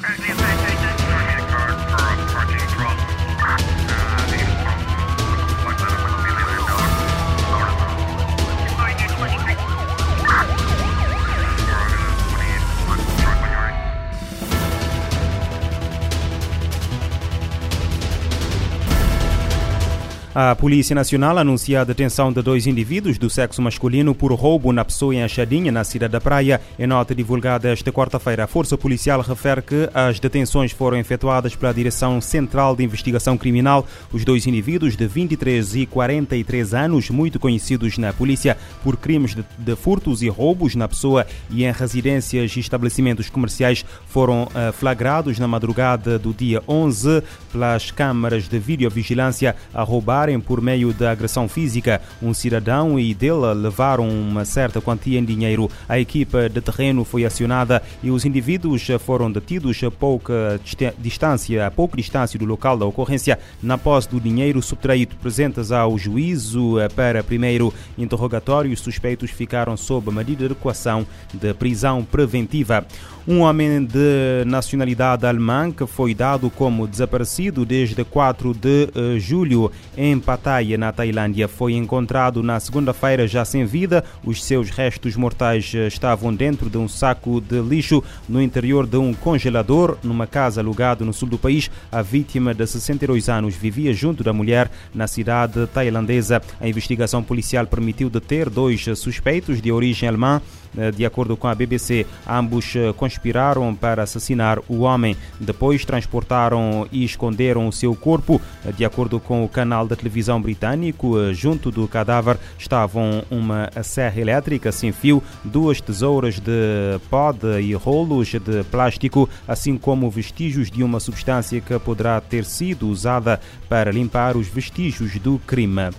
Right, A Polícia Nacional anuncia a detenção de dois indivíduos do sexo masculino por roubo na pessoa em Achadinha, na cidade da Praia. Em nota divulgada esta quarta-feira, a Força Policial refere que as detenções foram efetuadas pela Direção Central de Investigação Criminal. Os dois indivíduos de 23 e 43 anos, muito conhecidos na polícia por crimes de, de furtos e roubos na pessoa e em residências e estabelecimentos comerciais, foram uh, flagrados na madrugada do dia 11 pelas câmaras de videovigilância a roubar por meio da agressão física um cidadão e dele levaram uma certa quantia em dinheiro. A equipa de terreno foi acionada e os indivíduos foram detidos a pouca distância, a pouca distância do local da ocorrência, na posse do dinheiro subtraído. Presentes ao juízo para primeiro interrogatório, os suspeitos ficaram sob medida de equação de prisão preventiva. Um homem de nacionalidade alemã que foi dado como desaparecido desde 4 de uh, julho em Pattaya, na Tailândia, foi encontrado na segunda-feira já sem vida. Os seus restos mortais eh, estavam dentro de um saco de lixo no interior de um congelador numa casa alugada no sul do país. A vítima de 62 anos vivia junto da mulher na cidade tailandesa. A investigação policial permitiu deter dois suspeitos de origem alemã eh, de acordo com a BBC, ambos eh, conspiraram para assassinar o homem. Depois transportaram e esconderam o seu corpo. De acordo com o canal da televisão britânico, junto do cadáver estavam uma serra elétrica sem fio, duas tesouras de poda e rolos de plástico, assim como vestígios de uma substância que poderá ter sido usada para limpar os vestígios do crime.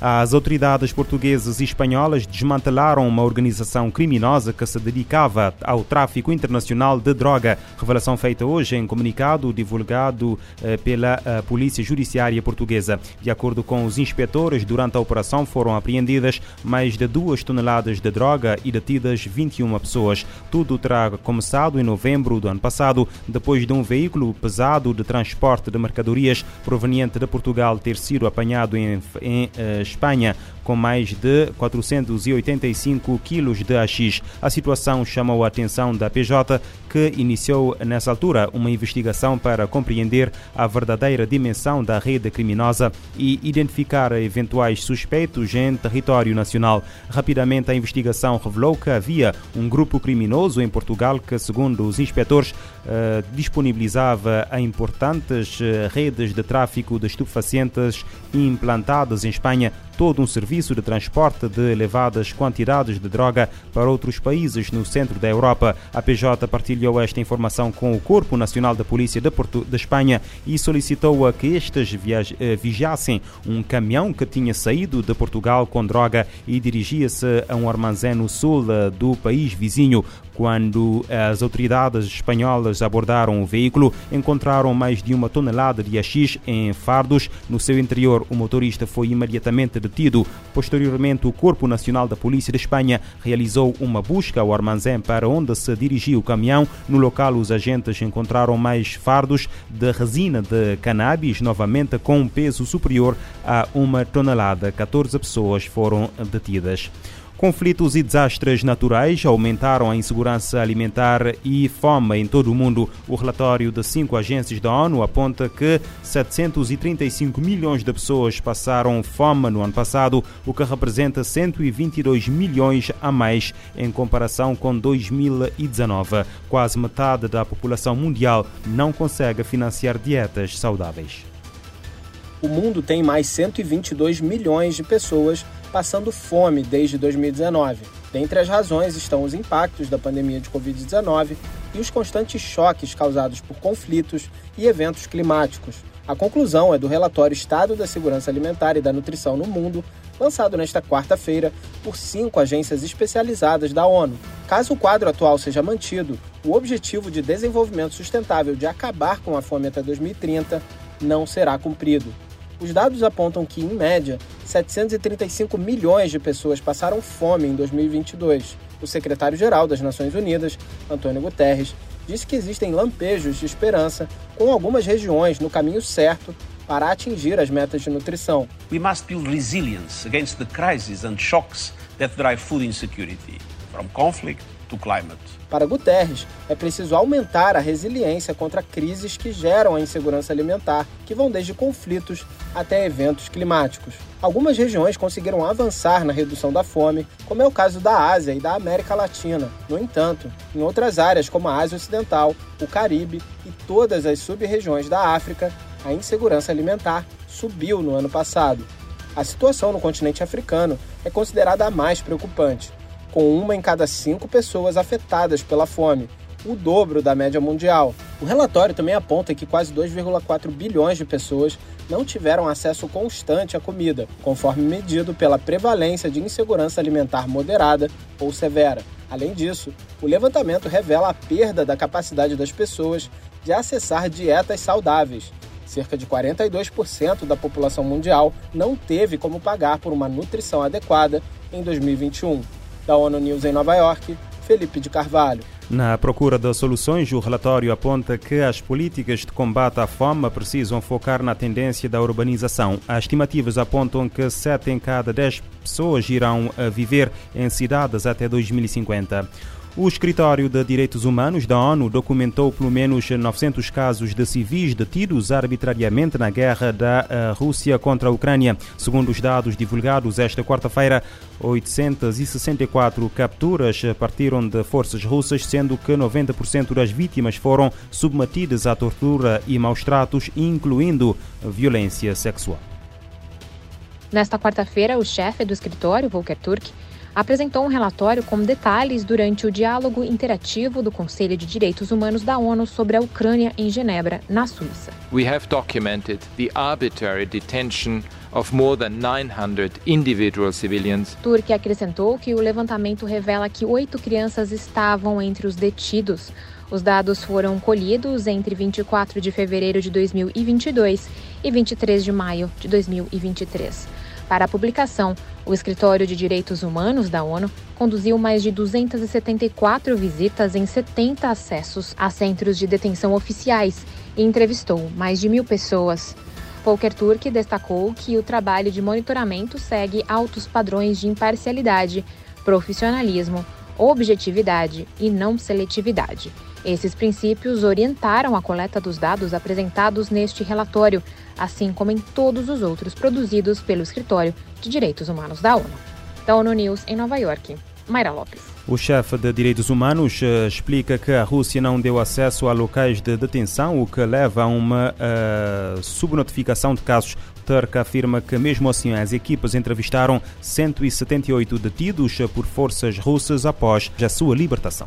As autoridades portuguesas e espanholas desmantelaram uma organização criminosa que se dedicava ao tráfico internacional de droga. Revelação feita hoje em comunicado divulgado eh, pela eh, Polícia Judiciária Portuguesa. De acordo com os inspetores, durante a operação foram apreendidas mais de duas toneladas de droga e detidas 21 pessoas. Tudo terá começado em novembro do ano passado, depois de um veículo pesado de transporte de mercadorias proveniente de Portugal ter sido apanhado em, em eh, Espanha com mais de 485 quilos de AX. A situação chamou a atenção da PJ, que iniciou nessa altura uma investigação para compreender a verdadeira dimensão da rede criminosa e identificar eventuais suspeitos em território nacional. Rapidamente, a investigação revelou que havia um grupo criminoso em Portugal que, segundo os inspetores, eh, disponibilizava a importantes eh, redes de tráfico de estupefacientes implantadas em Espanha todo um serviço de transporte de elevadas quantidades de droga para outros países no centro da Europa. A PJ partilhou esta informação com o Corpo Nacional da Polícia de, Porto, de Espanha e solicitou a que estes eh, vigiassem um caminhão que tinha saído de Portugal com droga e dirigia-se a um armazém no sul eh, do país vizinho. Quando as autoridades espanholas abordaram o veículo, encontraram mais de uma tonelada de AX em fardos. No seu interior, o motorista foi imediatamente detido. Posteriormente, o Corpo Nacional da Polícia de Espanha realizou uma busca ao armazém para onde se dirigiu o caminhão. No local, os agentes encontraram mais fardos de resina de cannabis, novamente com um peso superior a uma tonelada. 14 pessoas foram detidas. Conflitos e desastres naturais aumentaram a insegurança alimentar e fome em todo o mundo. O relatório de cinco agências da ONU aponta que 735 milhões de pessoas passaram fome no ano passado, o que representa 122 milhões a mais em comparação com 2019. Quase metade da população mundial não consegue financiar dietas saudáveis. O mundo tem mais 122 milhões de pessoas passando fome desde 2019. Dentre as razões estão os impactos da pandemia de Covid-19 e os constantes choques causados por conflitos e eventos climáticos. A conclusão é do relatório Estado da Segurança Alimentar e da Nutrição no Mundo, lançado nesta quarta-feira por cinco agências especializadas da ONU. Caso o quadro atual seja mantido, o Objetivo de Desenvolvimento Sustentável de acabar com a fome até 2030 não será cumprido. Os dados apontam que, em média, 735 milhões de pessoas passaram fome em 2022. O secretário-geral das Nações Unidas, Antônio Guterres, disse que existem lampejos de esperança com algumas regiões no caminho certo para atingir as metas de nutrição. We must build resilience against the crises and shocks that drive food insecurity, from conflict to climate. Para Guterres, é preciso aumentar a resiliência contra crises que geram a insegurança alimentar, que vão desde conflitos até eventos climáticos. Algumas regiões conseguiram avançar na redução da fome, como é o caso da Ásia e da América Latina. No entanto, em outras áreas, como a Ásia Ocidental, o Caribe e todas as sub-regiões da África, a insegurança alimentar subiu no ano passado. A situação no continente africano é considerada a mais preocupante com uma em cada cinco pessoas afetadas pela fome, o dobro da média mundial. O relatório também aponta que quase 2,4 bilhões de pessoas não tiveram acesso constante à comida, conforme medido pela prevalência de insegurança alimentar moderada ou severa. Além disso, o levantamento revela a perda da capacidade das pessoas de acessar dietas saudáveis. Cerca de 42% da população mundial não teve como pagar por uma nutrição adequada em 2021. Da ONU News em Nova York, Felipe de Carvalho. Na procura de soluções, o relatório aponta que as políticas de combate à fome precisam focar na tendência da urbanização. As estimativas apontam que 7 em cada 10 pessoas irão viver em cidades até 2050. O Escritório de Direitos Humanos da ONU documentou pelo menos 900 casos de civis detidos arbitrariamente na guerra da eh, Rússia contra a Ucrânia. Segundo os dados divulgados esta quarta-feira, 864 capturas partiram de forças russas, sendo que 90% das vítimas foram submetidas à tortura e maus tratos, incluindo violência sexual. Nesta quarta-feira, o chefe do escritório, Volker Turk, apresentou um relatório com detalhes durante o diálogo interativo do Conselho de Direitos Humanos da ONU sobre a Ucrânia em Genebra, na Suíça. We have documented the arbitrary detention of more than 900 individual civilians. Turque acrescentou que o levantamento revela que oito crianças estavam entre os detidos. Os dados foram colhidos entre 24 de fevereiro de 2022 e 23 de maio de 2023. Para a publicação, o Escritório de Direitos Humanos da ONU conduziu mais de 274 visitas em 70 acessos a centros de detenção oficiais e entrevistou mais de mil pessoas. Volker Turk destacou que o trabalho de monitoramento segue altos padrões de imparcialidade, profissionalismo, objetividade e não seletividade. Esses princípios orientaram a coleta dos dados apresentados neste relatório, assim como em todos os outros produzidos pelo Escritório de Direitos Humanos da ONU. Da ONU News em Nova York, Mayra Lopes. O chefe de direitos humanos uh, explica que a Rússia não deu acesso a locais de detenção, o que leva a uma uh, subnotificação de casos. Turk afirma que, mesmo assim, as equipas entrevistaram 178 detidos por forças russas após a sua libertação.